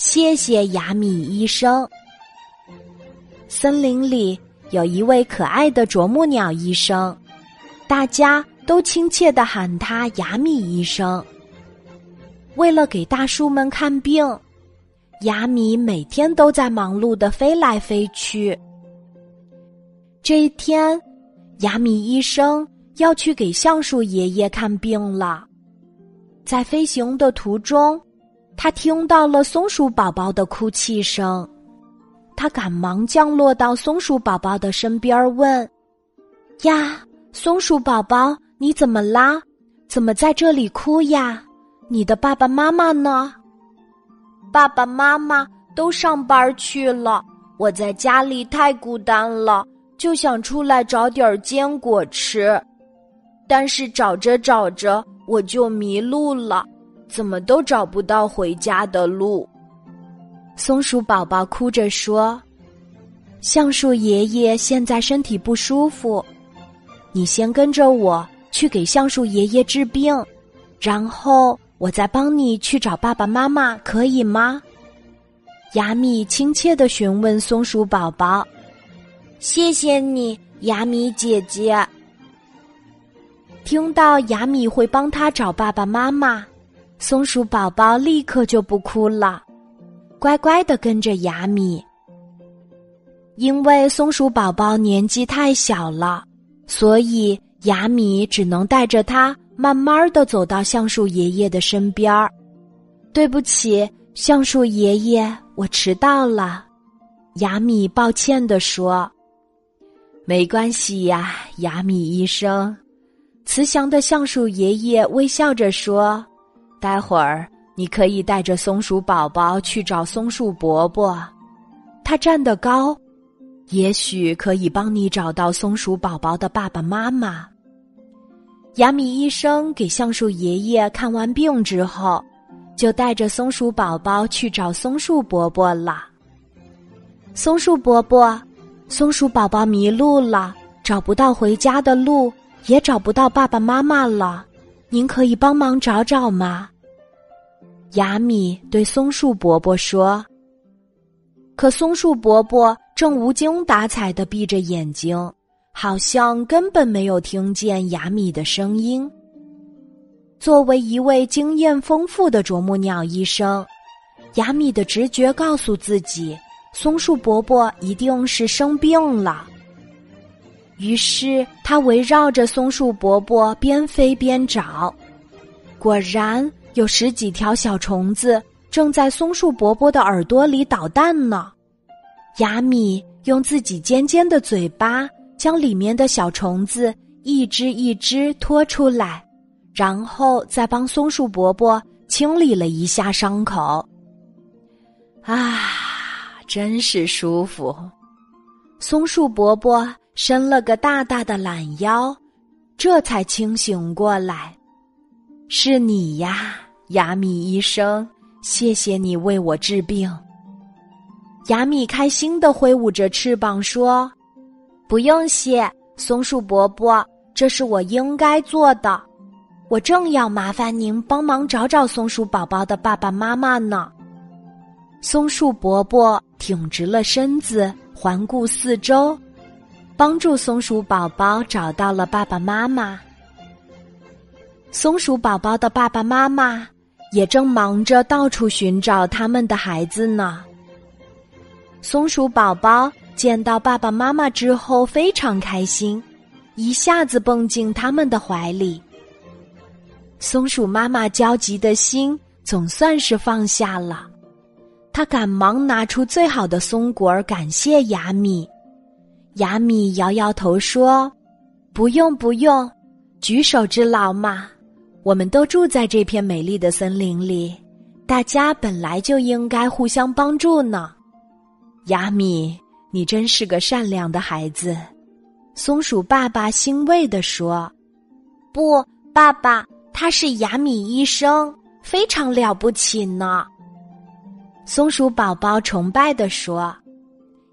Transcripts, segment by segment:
谢谢雅米医生。森林里有一位可爱的啄木鸟医生，大家都亲切的喊他雅米医生。为了给大树们看病，雅米每天都在忙碌的飞来飞去。这一天，雅米医生要去给橡树爷爷看病了。在飞行的途中，他听到了松鼠宝宝的哭泣声，他赶忙降落到松鼠宝宝的身边，问：“呀，松鼠宝宝，你怎么啦？怎么在这里哭呀？你的爸爸妈妈呢？”“爸爸妈妈都上班去了，我在家里太孤单了，就想出来找点坚果吃，但是找着找着。”我就迷路了，怎么都找不到回家的路。松鼠宝宝哭着说：“橡树爷爷现在身体不舒服，你先跟着我去给橡树爷爷治病，然后我再帮你去找爸爸妈妈，可以吗？”雅米亲切的询问松鼠宝宝：“谢谢你，雅米姐姐。”听到雅米会帮他找爸爸妈妈，松鼠宝宝立刻就不哭了，乖乖的跟着雅米。因为松鼠宝宝年纪太小了，所以雅米只能带着他慢慢的走到橡树爷爷的身边儿。对不起，橡树爷爷，我迟到了。雅米抱歉的说：“没关系呀，雅米医生。”慈祥的橡树爷爷微笑着说：“待会儿你可以带着松鼠宝宝去找松树伯伯，他站得高，也许可以帮你找到松鼠宝宝的爸爸妈妈。”雅米医生给橡树爷爷看完病之后，就带着松鼠宝宝去找松树伯伯了。松树伯伯，松鼠宝宝迷路了，找不到回家的路。也找不到爸爸妈妈了，您可以帮忙找找吗？雅米对松树伯伯说。可松树伯伯正无精打采的闭着眼睛，好像根本没有听见雅米的声音。作为一位经验丰富的啄木鸟医生，雅米的直觉告诉自己，松树伯伯一定是生病了。于是，他围绕着松树伯伯边飞边找，果然有十几条小虫子正在松树伯伯的耳朵里捣蛋呢。雅米用自己尖尖的嘴巴将里面的小虫子一只一只拖出来，然后再帮松树伯伯清理了一下伤口。啊，真是舒服！松树伯伯。伸了个大大的懒腰，这才清醒过来。是你呀，雅米医生，谢谢你为我治病。雅米开心的挥舞着翅膀说：“不用谢，松树伯伯，这是我应该做的。我正要麻烦您帮忙找找松鼠宝宝的爸爸妈妈呢。”松树伯伯挺直了身子，环顾四周。帮助松鼠宝宝找到了爸爸妈妈。松鼠宝宝的爸爸妈妈也正忙着到处寻找他们的孩子呢。松鼠宝宝见到爸爸妈妈之后非常开心，一下子蹦进他们的怀里。松鼠妈妈焦急的心总算是放下了，她赶忙拿出最好的松果儿感谢雅米。雅米摇摇头说：“不用不用，举手之劳嘛。我们都住在这片美丽的森林里，大家本来就应该互相帮助呢。”雅米，你真是个善良的孩子。松鼠爸爸欣慰地说：“不，爸爸，他是雅米医生，非常了不起呢。”松鼠宝宝崇拜地说：“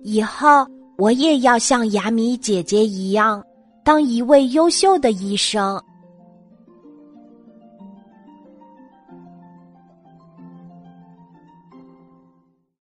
以后。”我也要像雅米姐姐一样，当一位优秀的医生。